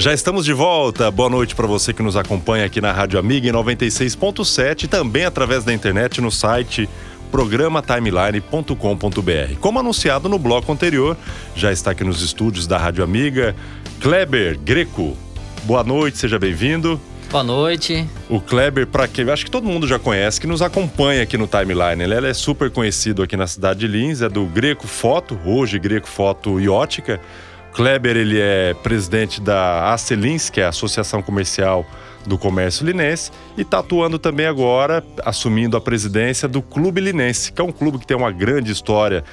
Já estamos de volta. Boa noite para você que nos acompanha aqui na Rádio Amiga em 96.7 e também através da internet no site programatimeline.com.br. Como anunciado no bloco anterior, já está aqui nos estúdios da Rádio Amiga Kleber Greco. Boa noite, seja bem-vindo. Boa noite. O Kleber, para quem acho que todo mundo já conhece, que nos acompanha aqui no Timeline. Ele é super conhecido aqui na cidade de Lins, é do Greco Foto, hoje Greco Foto e Ótica. Kleber, ele é presidente da Acelins, que é a Associação Comercial do Comércio Linense, e está atuando também agora, assumindo a presidência do Clube Linense, que é um clube que tem uma grande história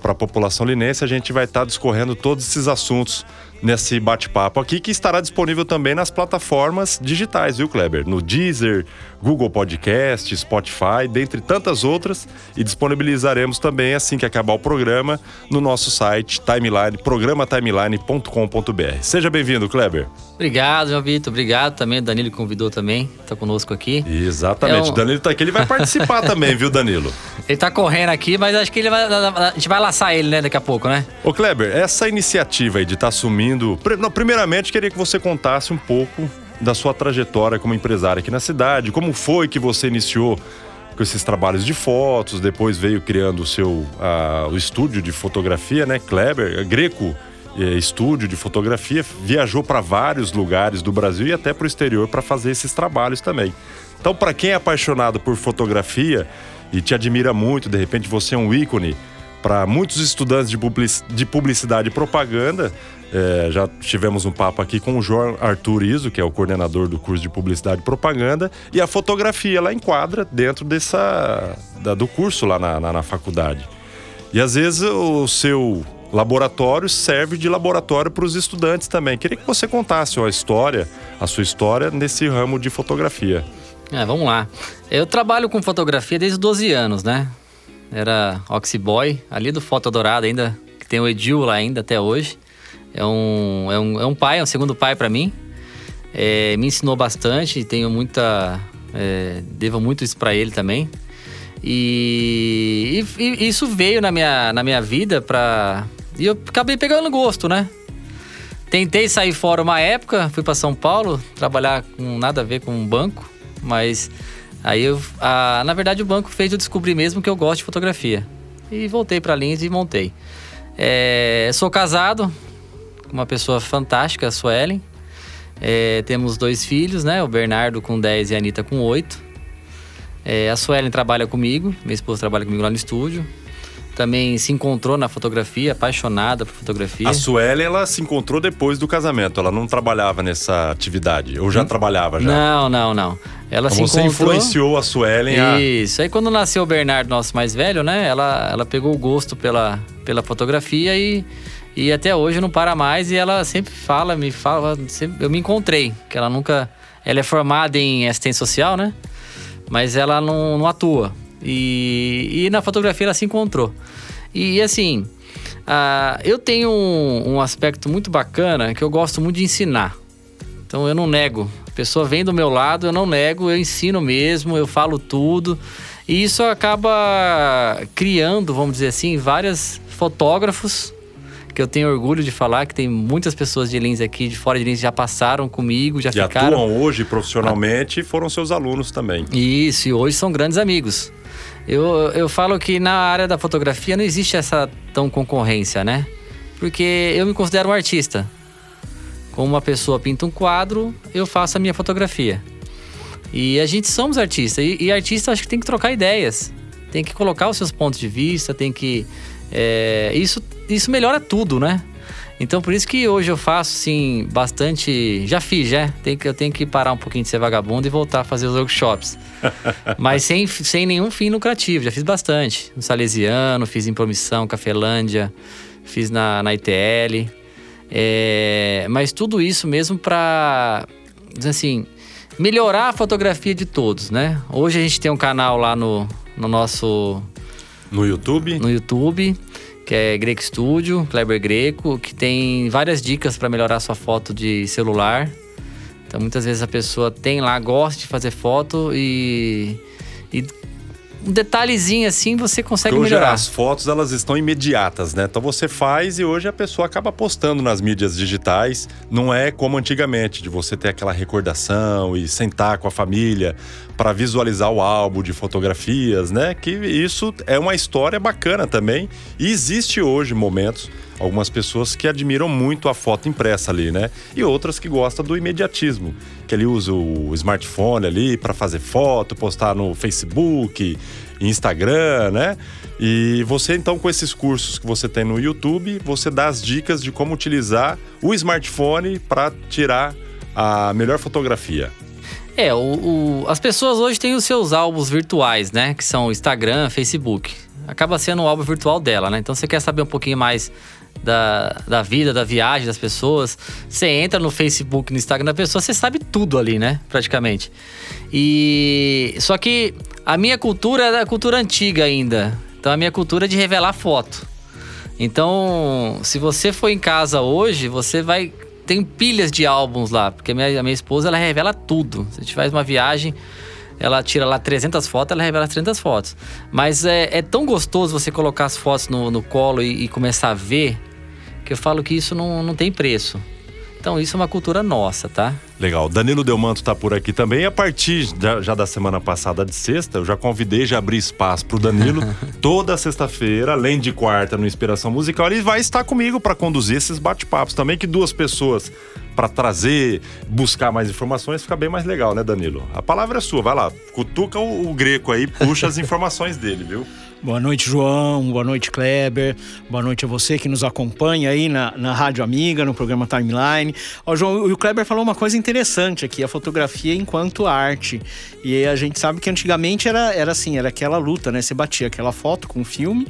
para a população linense. A gente vai estar tá discorrendo todos esses assuntos nesse bate-papo aqui, que estará disponível também nas plataformas digitais, viu, Kleber? No Deezer, Google Podcast, Spotify, dentre tantas outras, e disponibilizaremos também, assim que acabar o programa, no nosso site timeline, programatimeline.com.br. Seja bem-vindo, Kleber. Obrigado, João Vitor. Obrigado também. O Danilo convidou também, está conosco aqui. Exatamente. É um... O Danilo está aqui, ele vai participar também, viu, Danilo? Ele está correndo aqui, mas acho que ele vai, a gente vai laçar ele, né, daqui a pouco, né? Ô, Kleber, essa iniciativa aí de estar tá assumindo. Primeiramente, queria que você contasse um pouco da sua trajetória como empresário aqui na cidade, como foi que você iniciou com esses trabalhos de fotos, depois veio criando o seu uh, o estúdio de fotografia, né, Kleber, Greco é, estúdio de fotografia, viajou para vários lugares do Brasil e até para o exterior para fazer esses trabalhos também. Então, para quem é apaixonado por fotografia e te admira muito, de repente você é um ícone para muitos estudantes de publicidade e propaganda, é, já tivemos um papo aqui com o João Arthur Iso, que é o coordenador do curso de Publicidade e Propaganda, e a fotografia ela enquadra dentro dessa da, do curso lá na, na, na faculdade. E às vezes o seu laboratório serve de laboratório para os estudantes também. Queria que você contasse a história, a sua história nesse ramo de fotografia. É, vamos lá. Eu trabalho com fotografia desde os 12 anos, né? Era Oxyboy, ali do Foto Dourado ainda, que tem o Edil lá ainda até hoje. É um, é um, é um pai, é um segundo pai para mim. É, me ensinou bastante, tenho muita. É, devo muito isso para ele também. E, e, e, isso veio na minha, na minha vida pra. E eu acabei pegando gosto, né? Tentei sair fora uma época, fui para São Paulo trabalhar com nada a ver com um banco, mas aí eu, a, na verdade o banco fez eu descobrir mesmo que eu gosto de fotografia. E voltei para Lins e montei. É, sou casado, uma pessoa fantástica, a Suelen. É, temos dois filhos, né? O Bernardo com 10 e a Anitta com 8. É, a Suelen trabalha comigo, minha esposa trabalha comigo lá no estúdio. Também se encontrou na fotografia, apaixonada por fotografia. A Suelen, ela se encontrou depois do casamento, ela não trabalhava nessa atividade, ou já hum? trabalhava já? Não, não, não. Ela então se você encontrou... influenciou a Suelen a... Isso, aí quando nasceu o Bernardo, nosso mais velho, né? Ela, ela pegou o gosto pela, pela fotografia e e até hoje não para mais e ela sempre fala, me fala, sempre, eu me encontrei, que ela nunca. Ela é formada em assistência social, né? Mas ela não, não atua. E, e na fotografia ela se encontrou. E assim, uh, eu tenho um, um aspecto muito bacana que eu gosto muito de ensinar. Então eu não nego. A pessoa vem do meu lado, eu não nego, eu ensino mesmo, eu falo tudo. E isso acaba criando, vamos dizer assim, vários fotógrafos que eu tenho orgulho de falar que tem muitas pessoas de Lins aqui, de fora de Lins, já passaram comigo, já e ficaram. atuam hoje profissionalmente e foram seus alunos também. Isso, e hoje são grandes amigos. Eu, eu falo que na área da fotografia não existe essa tão concorrência, né? Porque eu me considero um artista. Como uma pessoa pinta um quadro, eu faço a minha fotografia. E a gente somos artistas. E, e artista acho que tem que trocar ideias. Tem que colocar os seus pontos de vista, tem que. É, isso isso melhora tudo, né? Então por isso que hoje eu faço assim bastante, já fiz, já. Tem que eu tenho que parar um pouquinho de ser vagabundo e voltar a fazer os workshops. Mas sem, sem nenhum fim lucrativo, já fiz bastante. No Salesiano, fiz em Promissão, Cafelândia, fiz na, na ITL. É, mas tudo isso mesmo para assim, melhorar a fotografia de todos, né? Hoje a gente tem um canal lá no, no nosso no YouTube. No YouTube que é Greco Studio, Kleber Greco, que tem várias dicas para melhorar sua foto de celular. Então muitas vezes a pessoa tem lá, gosta de fazer foto e, e um detalhezinho assim você consegue hoje melhorar. As fotos elas estão imediatas, né? Então você faz e hoje a pessoa acaba postando nas mídias digitais. Não é como antigamente, de você ter aquela recordação e sentar com a família para visualizar o álbum de fotografias, né? Que isso é uma história bacana também. E existe hoje momentos algumas pessoas que admiram muito a foto impressa ali, né? E outras que gostam do imediatismo, que ele usa o smartphone ali para fazer foto, postar no Facebook, Instagram, né? E você então com esses cursos que você tem no YouTube, você dá as dicas de como utilizar o smartphone para tirar a melhor fotografia. É, o, o, as pessoas hoje têm os seus álbuns virtuais, né? Que são Instagram, Facebook. Acaba sendo o álbum virtual dela, né? Então você quer saber um pouquinho mais da, da vida, da viagem das pessoas. Você entra no Facebook, no Instagram da pessoa, você sabe tudo ali, né? Praticamente. E só que a minha cultura é a cultura antiga ainda. Então a minha cultura é de revelar foto. Então, se você for em casa hoje, você vai tem pilhas de álbuns lá, porque a minha, a minha esposa ela revela tudo. Se a gente faz uma viagem, ela tira lá 300 fotos, ela revela 300 fotos. Mas é, é tão gostoso você colocar as fotos no, no colo e, e, começar a ver, que eu falo que isso não, não tem preço. Então isso é uma cultura nossa, tá? Legal. Danilo Delmanto está por aqui também. A partir já, já, da semana passada de sexta, eu já convidei, já abri espaço para o Danilo. Toda sexta-feira, além de quarta no Inspiração Musical, ele vai estar comigo para conduzir esses bate-papos também, que duas pessoas para trazer, buscar mais informações, fica bem mais legal, né, Danilo? A palavra é sua, vai lá, cutuca o, o greco aí, puxa as informações dele, viu? Boa noite, João. Boa noite, Kleber. Boa noite a você que nos acompanha aí na, na Rádio Amiga, no programa Timeline. Ó, João, o Kleber falou uma coisa interessante aqui, a fotografia enquanto arte. E a gente sabe que antigamente era, era assim, era aquela luta, né? Você batia aquela foto com o filme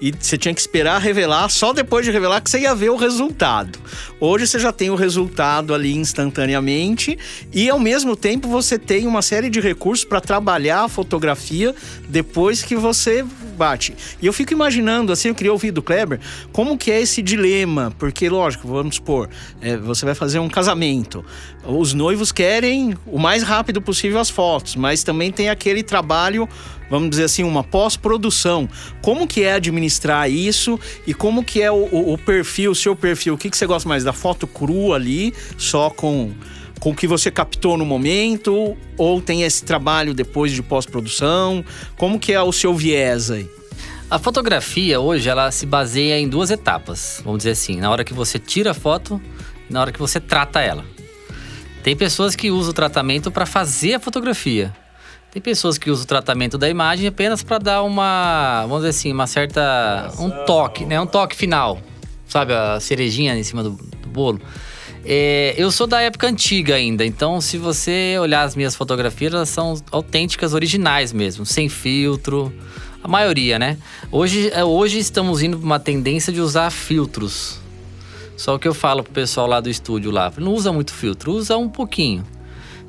e você tinha que esperar revelar, só depois de revelar que você ia ver o resultado. Hoje você já tem o resultado ali instantaneamente e ao mesmo tempo você tem uma série de recursos para trabalhar a fotografia depois que você bate. E eu fico imaginando, assim, eu queria ouvir do Kleber, como que é esse dilema, porque lógico, vamos supor, é, você vai fazer um casamento, os noivos querem o mais rápido possível as fotos, mas também tem aquele trabalho vamos dizer assim, uma pós-produção. Como que é administrar isso e como que é o, o, o perfil, o seu perfil? O que, que você gosta mais? Da foto crua ali, só com com o que você captou no momento ou tem esse trabalho depois de pós-produção? Como que é o seu viés aí? A fotografia hoje ela se baseia em duas etapas, vamos dizer assim, na hora que você tira a foto e na hora que você trata ela. Tem pessoas que usam o tratamento para fazer a fotografia. Tem pessoas que usam o tratamento da imagem apenas para dar uma, vamos dizer assim, uma certa um toque, né, um toque final, sabe, a cerejinha em cima do, do bolo. É, eu sou da época antiga ainda, então se você olhar as minhas fotografias, elas são autênticas, originais mesmo, sem filtro. A maioria, né? Hoje, é, hoje estamos indo para uma tendência de usar filtros. Só que eu falo pro pessoal lá do estúdio lá, não usa muito filtro, usa um pouquinho.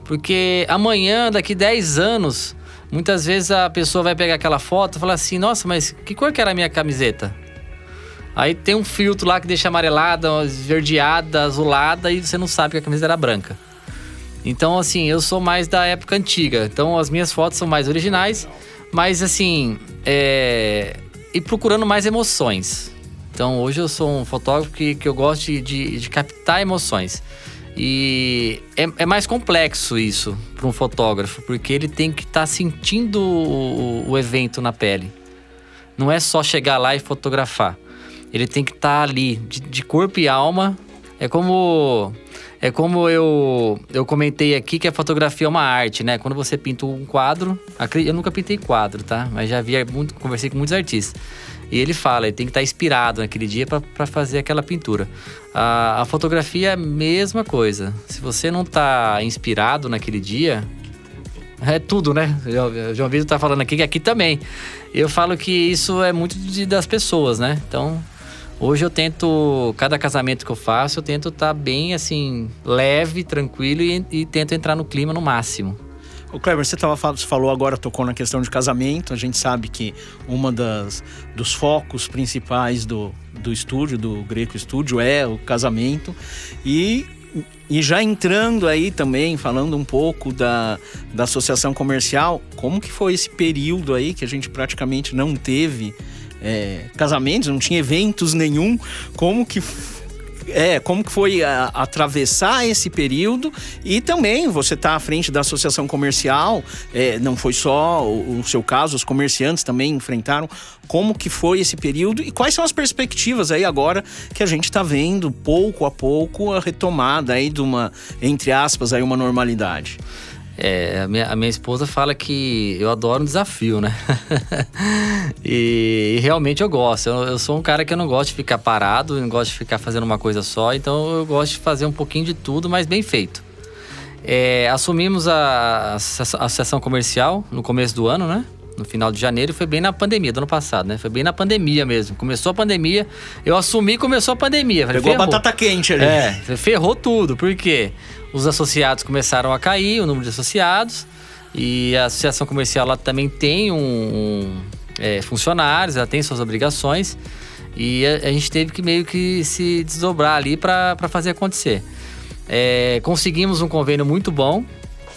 Porque amanhã, daqui 10 anos, muitas vezes a pessoa vai pegar aquela foto e falar assim: "Nossa, mas que cor que era a minha camiseta?" Aí tem um filtro lá que deixa amarelada, esverdeada, azulada e você não sabe que a camisa era branca. Então, assim, eu sou mais da época antiga. Então, as minhas fotos são mais originais, mas assim, é... e procurando mais emoções. Então, hoje eu sou um fotógrafo que, que eu gosto de, de, de captar emoções. E é, é, mais complexo isso para um fotógrafo, porque ele tem que estar tá sentindo o, o evento na pele. Não é só chegar lá e fotografar ele tem que estar tá ali de, de, corpo e alma. É como é como eu eu comentei aqui que a fotografia é uma arte, né? Quando você pinta um quadro, eu nunca pintei quadro, tá? Mas já vi muito, conversei com muitos artistas. E ele fala, ele tem que estar tá inspirado naquele dia para fazer aquela pintura. A, a, fotografia é a mesma coisa. Se você não está inspirado naquele dia, é tudo, né? O João Vitor tá falando aqui que aqui também. Eu falo que isso é muito de, das pessoas, né? Então, Hoje eu tento, cada casamento que eu faço, eu tento estar tá bem assim, leve, tranquilo e, e, tento entrar no clima no máximo. O Kleber, você, tava, você falou agora, tocou na questão de casamento. A gente sabe que uma das dos focos principais do, do estúdio, do Greco Estúdio, é o casamento. E E já entrando aí também, falando um pouco da, da associação comercial, como que foi esse período aí que a gente praticamente não teve é, casamentos, não tinha eventos nenhum, como que é, como que foi a, atravessar esse período e também você está à frente da associação comercial, é, não foi só o, o, seu caso, os comerciantes também enfrentaram. Como que foi esse período e quais são as perspectivas aí agora que a gente está vendo pouco a pouco a retomada aí de uma, entre aspas, aí uma normalidade? É, a minha, a minha esposa fala que eu adoro um desafio, né? e, e, realmente eu gosto. Eu, eu, sou um cara que eu não gosto de ficar parado, não gosto de ficar fazendo uma coisa só, então eu gosto de fazer um pouquinho de tudo, mas bem feito. É, assumimos a, a, associação comercial no começo do ano, né? no final de janeiro, foi bem na pandemia do ano passado, né? Foi bem na pandemia mesmo. Começou a pandemia, eu assumi começou a pandemia. Falei, Pegou ferrou. a batata quente ali. É, ferrou tudo, por quê? Os associados começaram a cair, o número de associados, e a associação comercial ela também tem um, um é, funcionários, ela tem suas obrigações, e a, a, gente teve que meio que se desdobrar ali para fazer acontecer. É, conseguimos um convênio muito bom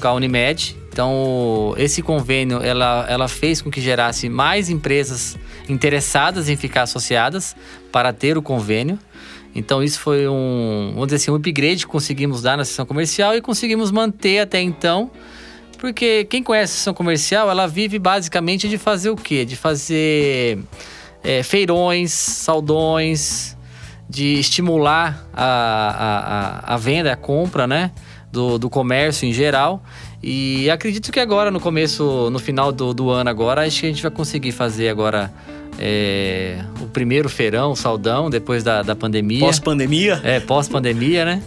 com a Unimed, então esse convênio ela, ela fez com que gerasse mais empresas interessadas em ficar associadas para ter o convênio. Então isso foi um, vamos dizer assim, um upgrade que conseguimos dar na sessão comercial e conseguimos manter até então. Porque quem conhece a sessão comercial, ela vive basicamente de fazer o quê? De fazer é, feirões, saldões, de estimular a, a, a venda, a compra, né? Do, do comércio em geral. E acredito que agora, no começo, no final do, do ano agora, acho que a gente vai conseguir fazer agora é, o primeiro feirão, saldão, depois da, da pandemia. Pós-pandemia? É, pós-pandemia, né?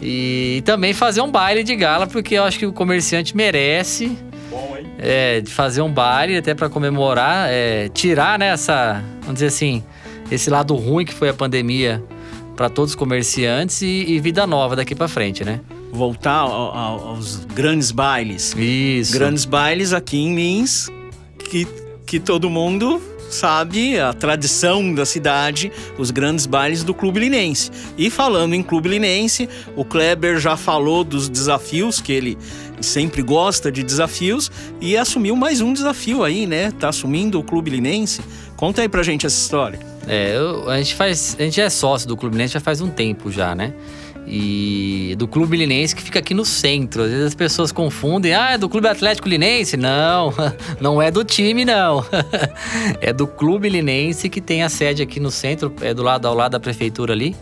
E, e, também fazer um baile de gala, porque eu acho que o comerciante merece. Bom, hein? É, de fazer um baile até para comemorar, é, tirar né, essa, vamos dizer assim, esse lado ruim que foi a pandemia para todos os comerciantes e, e vida nova daqui para frente, né? Voltar aos grandes bailes. Isso. Grandes bailes aqui em Lins, que, que todo mundo sabe a tradição da cidade, os grandes bailes do Clube Linense. E falando em Clube Linense, o Kleber já falou dos desafios que ele sempre gosta de desafios e assumiu mais um desafio aí, né? Tá assumindo o Clube Linense. Conta aí pra gente essa história. É, eu, a gente faz, a gente é sócio do Clube Linense já faz um tempo já, né? E do Clube Linense que fica aqui no centro. Às vezes as pessoas confundem, ah, é do Clube Atlético Linense? Não, não é do time, não. é do Clube Linense que tem a sede aqui no centro, é do lado ao lado da prefeitura ali.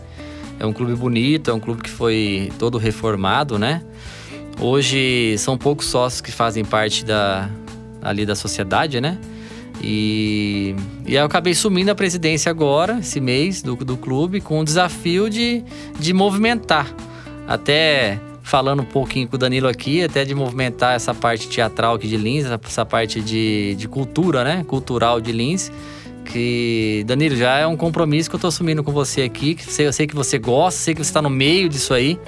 É um clube bonito, é um clube que foi todo reformado, né? Hoje são poucos sócios que fazem parte da, ali da sociedade, né? E, e aí eu acabei sumindo a presidência agora, esse mês, do, do clube, com o desafio de, de movimentar. Até falando um pouquinho com o Danilo aqui, até de movimentar essa parte teatral aqui de Lins, essa parte de, de cultura, né? Cultural de Lins. Que, Danilo, já é um compromisso que eu tô assumindo com você aqui. Que eu sei que você gosta, sei que você está no meio disso aí.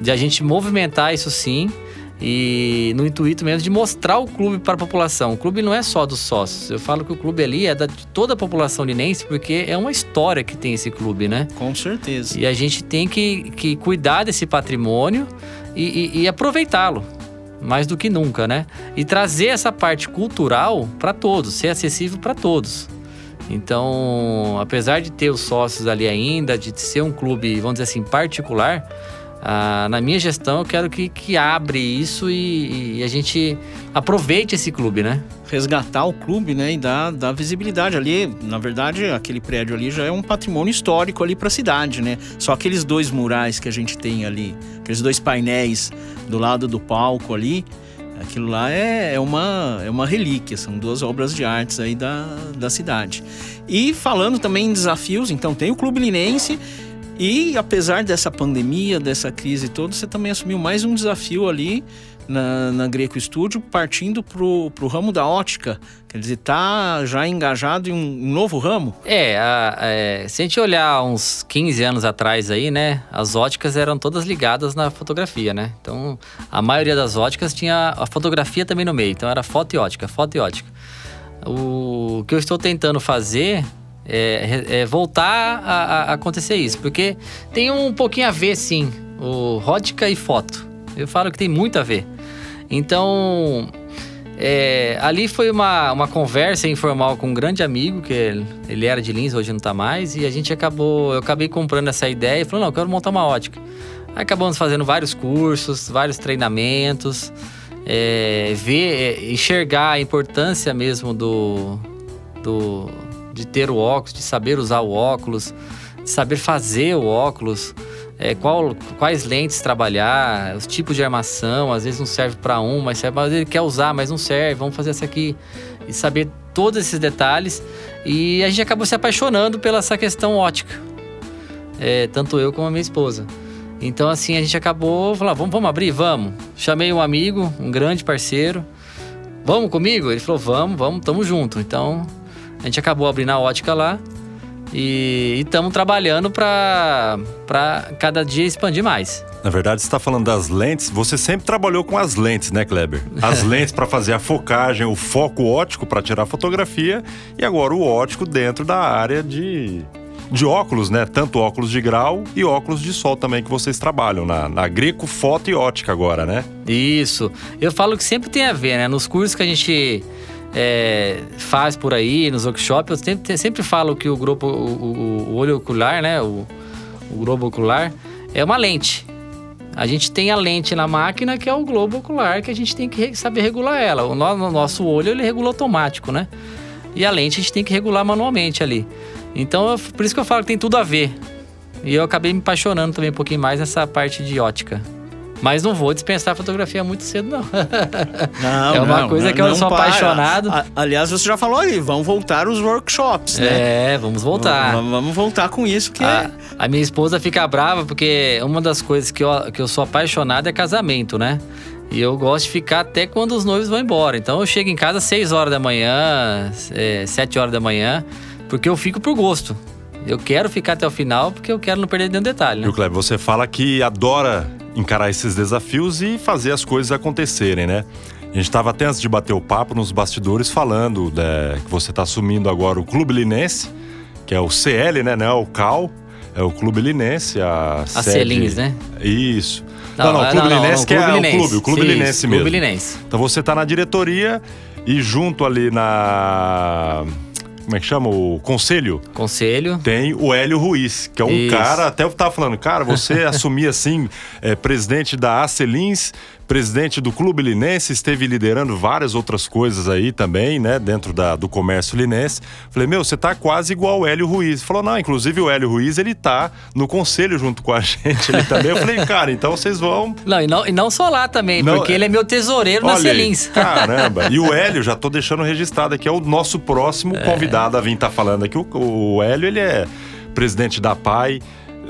De a gente movimentar isso sim e no intuito mesmo de mostrar o clube para a população. O clube não é só dos sócios. Eu falo que o clube ali é da, de toda a população linense, porque é uma história que tem esse clube, né? Com certeza. E a gente tem que, que cuidar desse patrimônio e, e, e aproveitá-lo. Mais do que nunca, né? E trazer essa parte cultural para todos, ser acessível para todos. Então, apesar de ter os sócios ali ainda, de ser um clube, vamos dizer assim, particular, ah, na minha gestão, eu quero que, que abre isso e, e, a gente aproveite esse clube, né? Resgatar o clube, né? E dar, dar visibilidade ali. Na verdade, aquele prédio ali já é um patrimônio histórico ali para a cidade, né? Só aqueles dois murais que a gente tem ali, aqueles dois painéis do lado do palco ali, aquilo lá é, é, uma, é uma relíquia, são duas obras de artes aí da, da cidade. E falando também em desafios, então tem o Clube Linense e apesar dessa pandemia, dessa crise toda, você também assumiu mais um desafio ali na, na Greco Studio, partindo pro, pro ramo da ótica. Quer dizer, tá já engajado em um, novo ramo? É, a, é, se a gente olhar uns 15 anos atrás aí, né? As óticas eram todas ligadas na fotografia, né? Então, a maioria das óticas tinha a fotografia também no meio. Então, era foto e ótica, foto e ótica. O que eu estou tentando fazer é, é voltar a, a, acontecer isso. Porque tem um pouquinho a ver, sim, o ótica e foto. Eu falo que tem muito a ver. Então, é, ali foi uma, uma conversa informal com um grande amigo, que ele, ele era de Lins, hoje não está mais, e a gente acabou, eu acabei comprando essa ideia e falou, não, eu quero montar uma ótica. Aí acabamos fazendo vários cursos, vários treinamentos, é, ver, é, enxergar a importância mesmo do, do, de ter o óculos, de saber usar o óculos, de saber fazer o óculos, é, qual, quais lentes trabalhar, os tipos de armação, às vezes não serve para um, mas serve, ele quer usar, mas não serve, vamos fazer essa aqui. E saber todos esses detalhes. E a gente acabou se apaixonando pela essa questão ótica. É, tanto eu como a minha esposa. Então, assim, a gente acabou falando, vamos, vamos abrir? Vamos. Chamei um amigo, um grande parceiro. Vamos comigo? Ele falou, vamos, vamos, tamo junto. Então, a gente acabou abrindo a ótica lá. E estamos trabalhando para cada dia expandir mais. Na verdade, você está falando das lentes. Você sempre trabalhou com as lentes, né, Kleber? As lentes para fazer a focagem, o foco ótico para tirar fotografia e agora o ótico dentro da área de, de óculos, né? Tanto óculos de grau e óculos de sol também que vocês trabalham na, na Greco Foto e Ótica agora, né? Isso. Eu falo que sempre tem a ver, né? Nos cursos que a gente é, faz por aí, nos workshops, eu sempre, sempre falo que o, grupo, o, o, olho ocular, né? O, o globo ocular é uma lente. A gente tem a lente na máquina que é o globo ocular, que a gente tem que saber regular ela. O nosso olho ele regula automático, né? E a lente a gente tem que regular manualmente ali. Então, por isso que eu falo que tem tudo a ver. E eu acabei me apaixonando também um pouquinho mais nessa parte de ótica. Mas não vou dispensar a fotografia muito cedo, não. Não, é uma não, coisa não, que eu sou para. apaixonado. A, aliás, você já falou aí, vão voltar os workshops, né? É, vamos voltar. Vamos, vamos voltar com isso que a, a, minha esposa fica brava porque uma das coisas que eu, que eu sou apaixonado é casamento, né? E eu gosto de ficar até quando os noivos vão embora. Então eu chego em casa às 6 horas da manhã, é, 7 horas da manhã, porque eu fico por gosto. Eu quero ficar até o final porque eu quero não perder nenhum detalhe. Né? E o Kleber, você fala que adora encarar esses desafios e fazer as coisas acontecerem, né? A gente estava até antes de bater o papo nos bastidores falando né, que você está assumindo agora o Clube Linense, que é o CL, né? Não é o CAL, é o Clube Linense, a, a sede... Celins, né? Isso. Não, não, não o Clube não, Linense, não, que é Linense. o clube, o Clube Sim, Linense mesmo. Clube Linense. Então você está na diretoria e junto ali na como é que chama? O conselho. Conselho. Tem o Hélio Ruiz, que é um Isso. cara, até eu tava falando, cara, você assumir assim, é, presidente da Acelins, presidente do Clube Linense, esteve liderando várias outras coisas aí também, né, dentro da, do comércio linense. Falei, meu, você tá quase igual o Hélio Ruiz. Falou, não, inclusive o Hélio Ruiz, ele tá no conselho junto com a gente ele também. Eu falei, cara, então vocês vão... Não, e não, e não só lá também, não, porque ele é meu tesoureiro na Celins. Caramba, e o Hélio, já tô deixando registrado aqui, é o nosso próximo é. convidado a vir estar tá falando aqui. O, o Hélio, ele é presidente da PAI,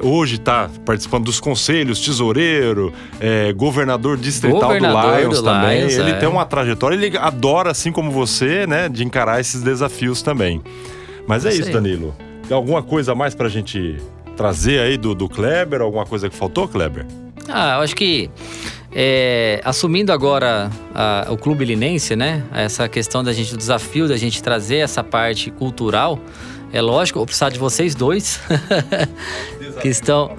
hoje está participando dos conselhos, tesoureiro, é, governador distrital governador do Lions do também. Lions, ele é. tem uma trajetória, ele adora, assim como você, né, de encarar esses desafios também. Mas é, isso, Danilo. Tem alguma coisa a mais para a gente trazer aí do, do Kleber? Alguma coisa que faltou, Kleber? Ah, eu acho que é, assumindo agora a, o clube linense, né? Essa questão da gente, o desafio da gente trazer essa parte cultural. É lógico, vou precisar de vocês dois que estão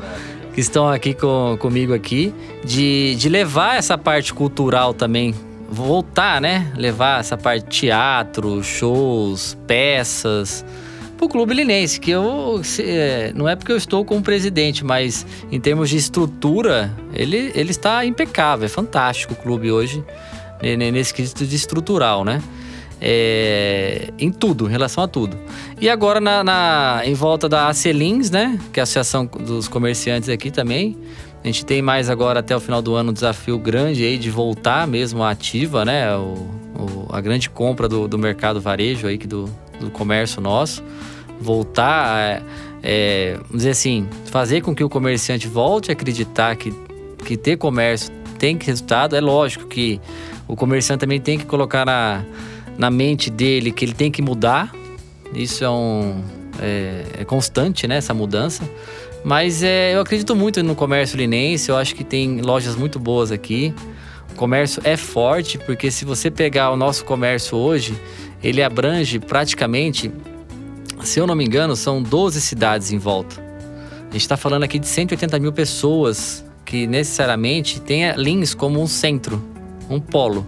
que estão aqui com, comigo aqui, de, de levar essa parte cultural também, voltar, né? Levar essa parte teatro, shows, peças pro Clube Linense, que eu é, não é porque eu estou como presidente, mas em termos de estrutura, ele, ele está impecável, é fantástico o clube hoje, nesse quesito de estrutural, né? É, em tudo, em relação a tudo. E agora na, na, em volta da Acelins, né? Que é a Associação dos Comerciantes aqui também. A gente tem mais agora até o final do ano um desafio grande aí de voltar mesmo à ativa, né? O, o, a grande compra do, do mercado varejo aí, que do, do comércio nosso. Voltar, é, é, vamos dizer assim, fazer com que o comerciante volte a acreditar que, que ter comércio tem resultado. É lógico que o comerciante também tem que colocar na na mente dele que ele tem que mudar. Isso é um é, é constante, né? Essa mudança. Mas é, eu acredito muito no comércio linense. Eu acho que tem lojas muito boas aqui. O comércio é forte porque se você pegar o nosso comércio hoje, ele abrange praticamente, se eu não me engano, são 12 cidades em volta. A gente está falando aqui de 180 mil pessoas que necessariamente tenha Lins como um centro, um polo.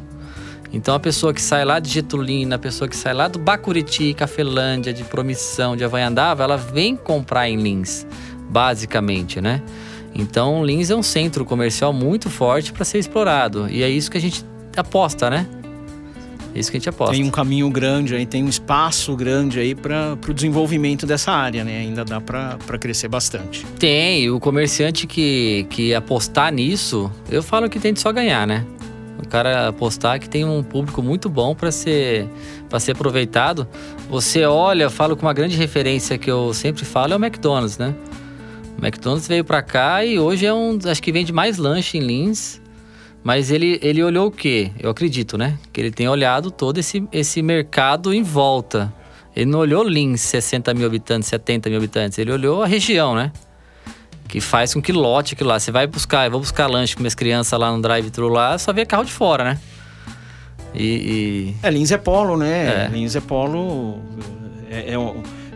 Então a pessoa que sai lá de Getulina, a pessoa que sai lá do Bacuriti, Cafelândia, de Promissão, de Avanhandava, ela vem comprar em Lins, basicamente, né? Então Lins é um centro comercial muito forte para ser explorado e é isso que a gente aposta, né? É isso que a gente aposta. Tem um caminho grande aí, tem um espaço grande aí para o desenvolvimento dessa área, né? Ainda dá para crescer bastante. Tem, o comerciante que, que apostar nisso, eu falo que tem de só ganhar, né? O cara apostar que tem um público muito bom para ser para ser aproveitado. Você olha, falo com uma grande referência que eu sempre falo é o McDonald's, né? O McDonald's veio para cá e hoje é um, acho que vende mais lanche em Lins. Mas ele, ele olhou o quê? Eu acredito, né? Que ele tem olhado todo esse, esse mercado em volta. Ele não olhou Lins, 60 mil habitantes, 70 mil habitantes. Ele olhou a região, né? Que faz com que lote aquilo lá. Você vai buscar, eu vou buscar lanche com minhas crianças lá no drive-thru lá, só vê carro de fora, né? E. e... É, Lins é polo, né? É. Lins é polo. É, é,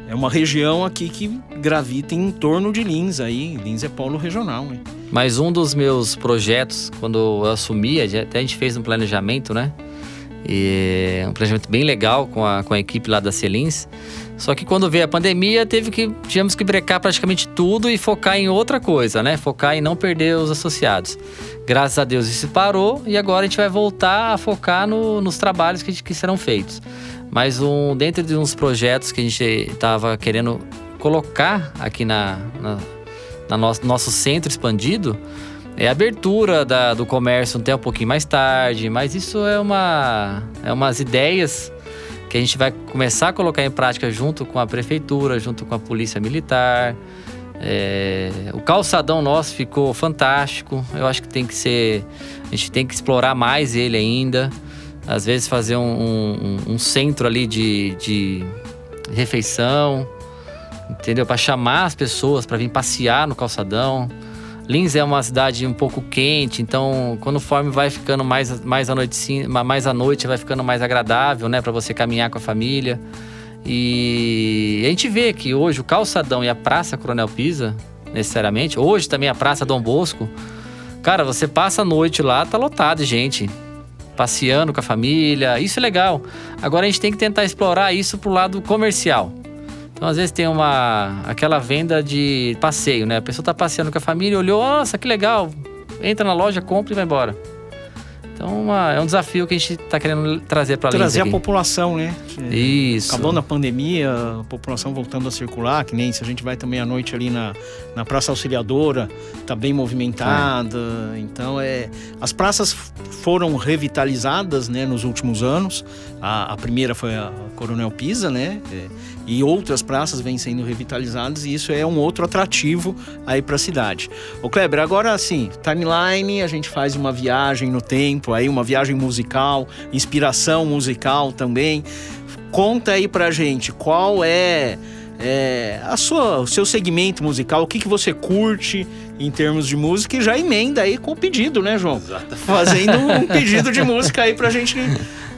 é uma região aqui que gravita em torno de Lins aí. Lins é polo regional, né? Mas um dos meus projetos, quando eu assumi, até a gente fez um planejamento, né? E um planejamento bem legal com a, com a equipe lá da Celins. Só que quando veio a pandemia, teve que, tivemos que brecar praticamente tudo e focar em outra coisa, né? Focar em não perder os associados. Graças a Deus isso parou e agora a gente vai voltar a focar no, nos trabalhos que, que serão feitos. Mas um, dentro de uns projetos que a gente estava querendo colocar aqui na, na, na nosso, nosso centro expandido é a abertura da, do comércio tempo um pouquinho mais tarde, mas isso é uma é umas ideias que a gente vai começar a colocar em prática junto com a prefeitura, junto com a polícia militar. É, o calçadão nosso ficou fantástico. Eu acho que tem que ser. A gente tem que explorar mais ele ainda às vezes fazer um, um, um centro ali de, de refeição, entendeu? Para chamar as pessoas para vir passear no calçadão. Lins é uma cidade um pouco quente, então conforme vai ficando mais, mais, a noite, mais à noite, vai ficando mais agradável, né, para você caminhar com a família. E a gente vê que hoje o calçadão e a Praça Coronel Pisa, necessariamente, hoje também a Praça Dom Bosco, cara, você passa a noite lá, tá lotado de gente passeando com a família. Isso é legal. Agora a gente tem que tentar explorar isso pro lado comercial. Então, às vezes tem uma aquela venda de passeio, né? A pessoa tá passeando com a família, olhou, nossa, que legal. Entra na loja, compra e vai embora. Então uma, é um desafio que a gente está querendo trazer para Trazer a população, né? Isso. Acabando a pandemia, a população voltando a circular, que nem se a gente vai também à noite ali na, na Praça Auxiliadora, tá bem movimentada. É. Então é. As praças foram revitalizadas né, nos últimos anos. A, a primeira foi a Coronel Pisa, né? É, e outras praças vêm sendo revitalizadas e isso é um outro atrativo aí para a cidade. O Kleber, agora assim, timeline, a gente faz uma viagem no tempo, aí uma viagem musical, inspiração musical também. Conta aí pra gente qual é, é a sua, o seu segmento musical, o que, que você curte em termos de música e já emenda aí com o pedido, né, João? Exato. Fazendo um pedido de música aí pra gente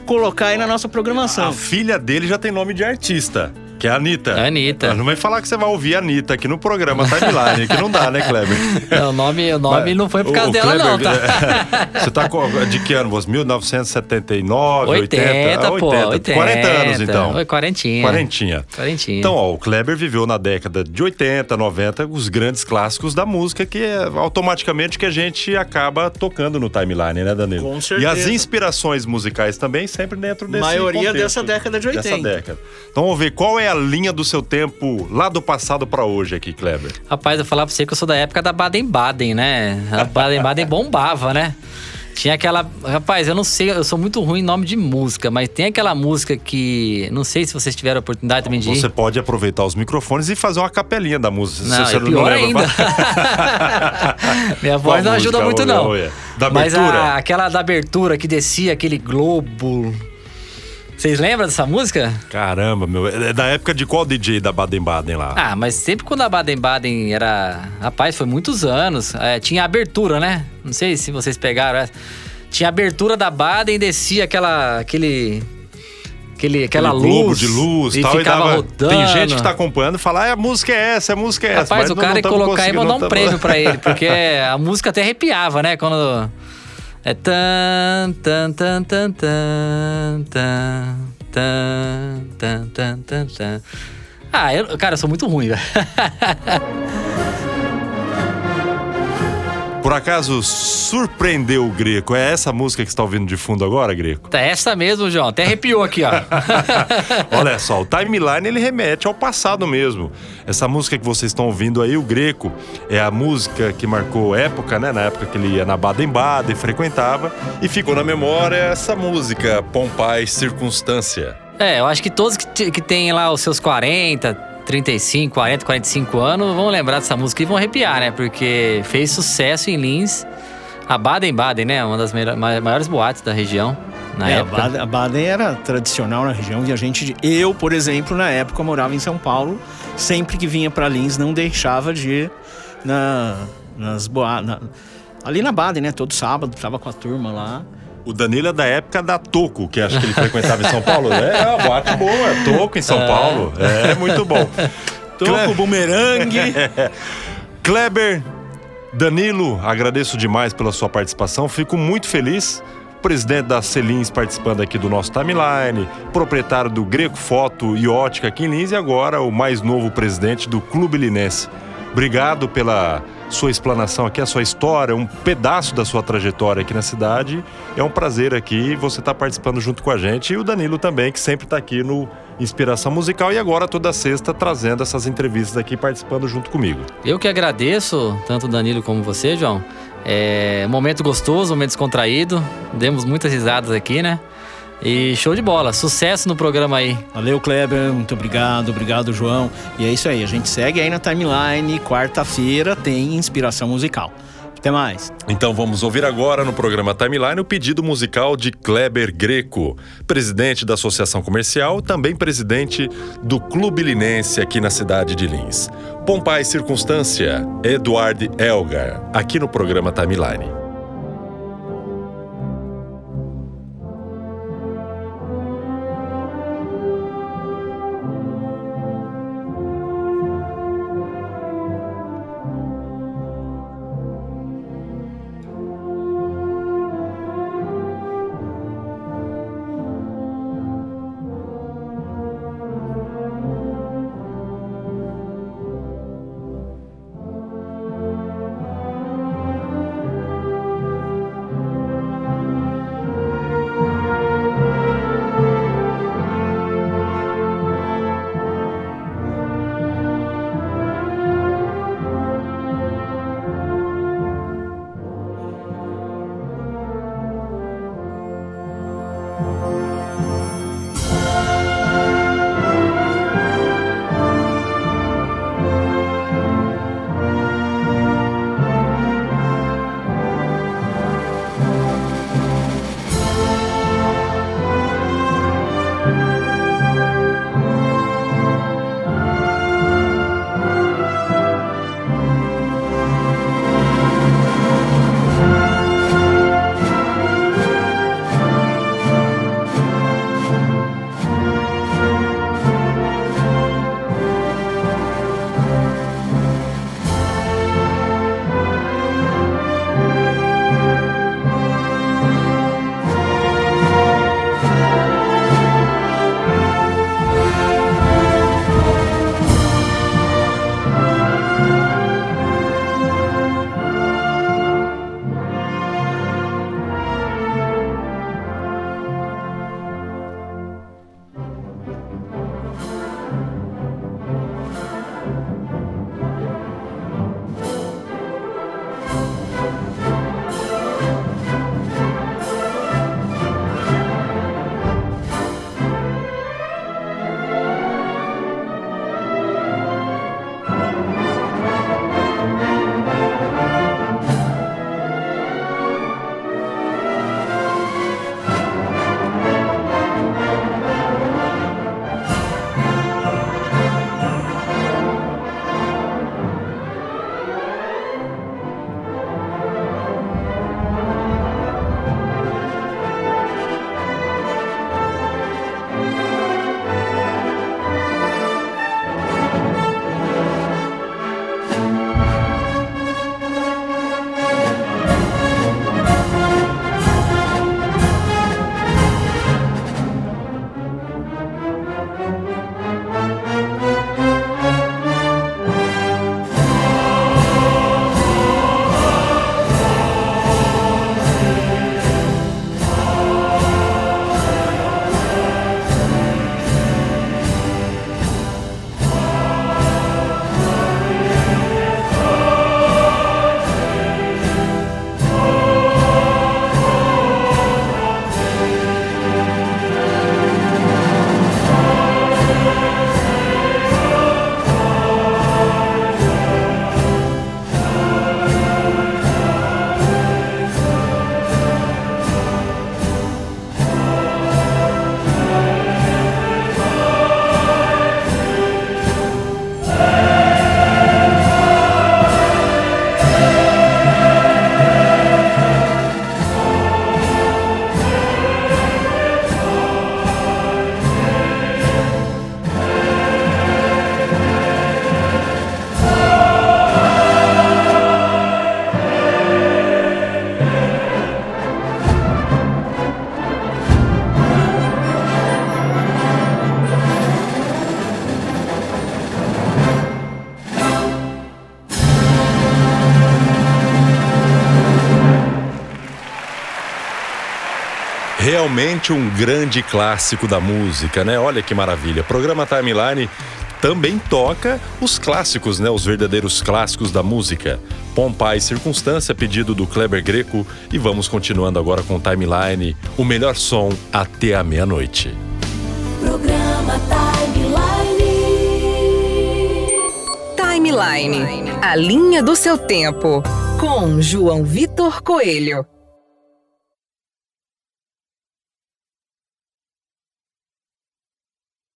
colocar aí na nossa programação. A filha dele já tem nome de artista. Que é a Anitta. É a Anitta. Mas não vai falar que você vai ouvir a Anitta aqui no programa Timeline, que não dá, né, Kleber? Não, o nome, o nome não foi por causa o, dela, Kleber, não, tá? Você tá de que ano? 1979, 80? 80, 80, pô, 80. 40 anos, então. Oi, quarentinha. Quarentinha. Quarentinha. Então, ó, o Kleber viveu na década de 80, 90, os grandes clássicos da música, que é automaticamente que a gente acaba tocando no Timeline, né, Danilo? Com certeza. E as inspirações musicais também sempre dentro desse Maioria contexto, dessa década de 80. Dessa década. Então, vamos ver qual é é a linha do seu tempo lá do passado para hoje aqui, Kleber? Rapaz, eu falar pra você que eu sou da época da Baden-Baden, né? A Baden-Baden bombava, né? Tinha aquela. Rapaz, eu não sei, eu sou muito ruim em nome de música, mas tem aquela música que. Não sei se vocês tiveram a oportunidade também de. Você pode aproveitar os microfones e fazer uma capelinha da música. Não, se é pior não ainda. Minha voz não ajuda muito, não. Da mas a, aquela da abertura que descia aquele globo. Vocês lembram dessa música? Caramba, meu. É da época de qual DJ da Baden-Baden lá? Ah, mas sempre quando a Baden-Baden era. Rapaz, foi muitos anos. É, tinha abertura, né? Não sei se vocês pegaram. É. Tinha abertura da Baden e descia aquela. aquele. aquele, aquela Aquele globo luz. de luz e tal, e ficava dava- rodando. Tem gente que tá acompanhando e fala, ah, a música é essa, a música é essa. Rapaz, o cara não ia colocar e mandar um prêmio pra ele, porque a música até arrepiava, né? Quando. É tan, tan, tan, tan, tan, tan, tan, tan, tan, tan. Ah, eu, cara, eu sou muito ruim, velho. Por acaso, surpreendeu o Greco? É essa música que você tá ouvindo de fundo agora, Greco? Tá essa mesmo, João. Até arrepiou aqui, ó. Olha só, o timeline ele remete ao passado mesmo. Essa música que vocês estão ouvindo aí, o Greco, é a música que marcou época, né? Na época que ele ia na Baden-Baden, frequentava. E ficou na memória essa música, Pompai Circunstância. É, eu acho que todos que, que têm lá os seus 40, 35, 40, 45 anos vão lembrar dessa música e vão arrepiar, né? Porque fez sucesso em Lins. A Baden-Baden, né? Uma das maiores boates da região na É, a época. Baden, a Baden era tradicional na região e a gente, eu, por exemplo, na época morava em São Paulo, sempre que vinha para Lins não deixava de ir na, nas boates, ali na Baden, né? Todo sábado tava com a turma lá. O Danilo é da época da Toco, que acho que ele frequentava em São Paulo. É, uma boate boa, Toco em São Paulo. É, muito bom. Toco, bumerangue. Kleber, Danilo, agradeço demais pela sua participação. Fico muito feliz. Presidente da Celins participando aqui do nosso timeline, proprietário do Greco Foto e Ótica aqui em Lins e agora o mais novo presidente do Clube Linense. Obrigado pela sua explanação aqui, a sua história, um pedaço da sua trajetória aqui na cidade. É um prazer aqui você estar participando junto com a gente e o Danilo também, que sempre está aqui no Inspiração Musical e agora toda sexta trazendo essas entrevistas aqui, participando junto comigo. Eu que agradeço, tanto o Danilo como você, João. É momento gostoso, momento descontraído. Demos muitas risadas aqui, né? E show de bola. Sucesso no programa aí. Valeu, Kleber. Muito obrigado. Obrigado, João. E é isso aí. A gente segue aí na timeline. Quarta-feira tem inspiração musical. Até mais. Então vamos ouvir agora no programa Timeline o pedido musical de Kleber Greco, presidente da Associação Comercial, também presidente do Clube Linense aqui na cidade de Lins. Pompai Circunstância, Eduard Elgar, aqui no programa Timeline. Realmente um grande clássico da música, né? Olha que maravilha. Programa Timeline também toca os clássicos, né? Os verdadeiros clássicos da música. Pompa e Circunstância, pedido do Kleber Greco. E vamos continuando agora com Timeline, o melhor som até a meia-noite. Programa Timeline. Timeline, a linha do seu tempo. Com João Vitor Coelho.